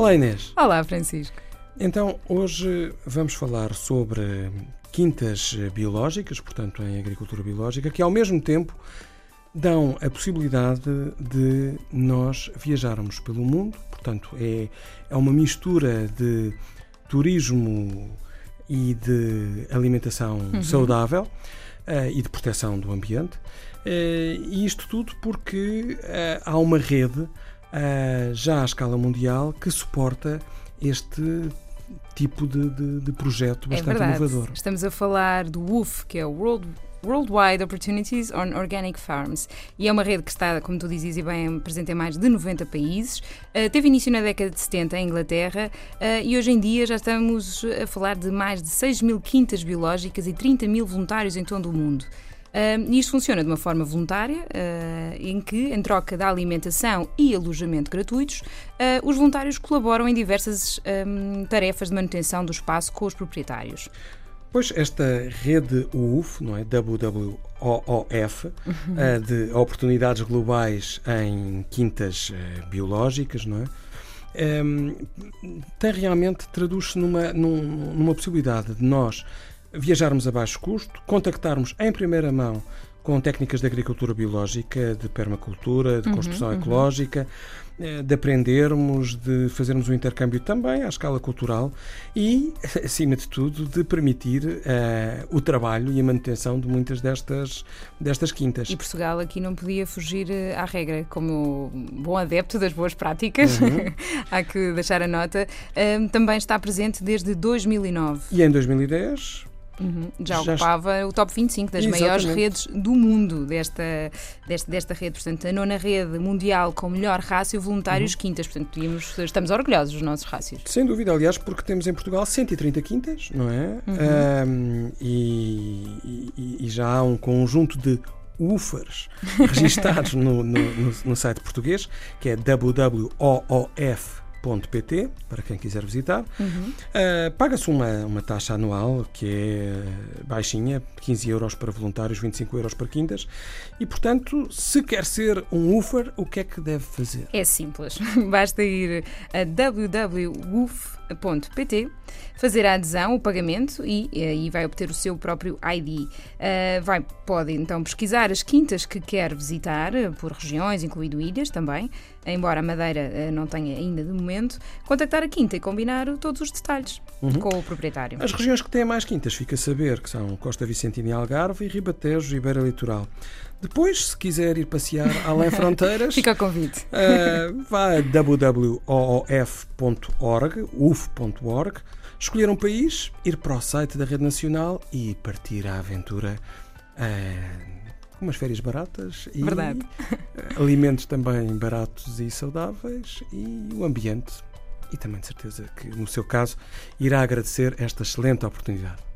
Olá Inês. Olá Francisco. Então, hoje vamos falar sobre quintas biológicas, portanto, em agricultura biológica, que ao mesmo tempo dão a possibilidade de nós viajarmos pelo mundo. Portanto, é, é uma mistura de turismo e de alimentação uhum. saudável uh, e de proteção do ambiente. Uh, e isto tudo porque uh, há uma rede já à escala mundial que suporta este tipo de, de, de projeto é bastante é inovador. Estamos a falar do WOOF, que é o World Worldwide Opportunities on Organic Farms. E é uma rede que está, como tu dizes e bem, presente em mais de 90 países. Uh, teve início na década de 70 em Inglaterra uh, e hoje em dia já estamos a falar de mais de 6 mil quintas biológicas e 30 mil voluntários em todo o mundo. Uh, isto funciona de uma forma voluntária, uh, em que, em troca da alimentação e alojamento gratuitos, uh, os voluntários colaboram em diversas um, tarefas de manutenção do espaço com os proprietários. Pois esta rede UF, não é? WWOOF, uhum. de oportunidades globais em quintas biológicas, não é? Um, tem realmente, traduz-se numa, numa possibilidade de nós viajarmos a baixo custo, contactarmos em primeira mão com técnicas de agricultura biológica, de permacultura, de uhum, construção uhum, ecológica, uhum. de aprendermos, de fazermos um intercâmbio também à escala cultural e, acima de tudo, de permitir uh, o trabalho e a manutenção de muitas destas, destas quintas. E Portugal aqui não podia fugir eh, à regra, como bom adepto das boas práticas, uhum. há que deixar a nota, uh, também está presente desde 2009. E em 2010 Uhum. Já, já, ocupava o top 25 das Exatamente. maiores redes do mundo desta, desta, desta rede. Portanto, a nona rede mundial com melhor rácio voluntários uhum. quintas. Portanto, tínhamos, estamos orgulhosos dos nossos rácios. Sem dúvida, aliás, porque temos em Portugal 130 quintas, não é? Uhum. Um, e, e, e já há um conjunto de UFAs registados no, no, no, no, site português, que é www.oof.com pt para quem quiser visitar. Uhum. Uh, Paga-se uma, uma taxa anual que é baixinha, 15 euros para voluntários, 25 euros para quintas. E, portanto, se quer ser um UFER, o que é que deve fazer? É simples. Basta ir a www.uf.pt, fazer a adesão, o pagamento e aí vai obter o seu próprio ID. Uh, ah, vai, pode então pesquisar as quintas que quer visitar, por regiões, incluindo ilhas também, embora a Madeira não tenha ainda de momento, contactar a quinta e combinar todos os detalhes uhum. com o proprietário. As regiões que têm mais quintas, fica a saber que são Costa Vicentina e Algarve e Ribatejo e Beira Litoral. Depois, se quiser ir passear além fronteiras, fica o convite. Uh, vá a www.oof.org, uf.org, escolher um país, ir para o site da Rede Nacional e partir à aventura. Uh, umas férias baratas e Verdade. alimentos também baratos e saudáveis e o ambiente. E também de certeza que, no seu caso, irá agradecer esta excelente oportunidade.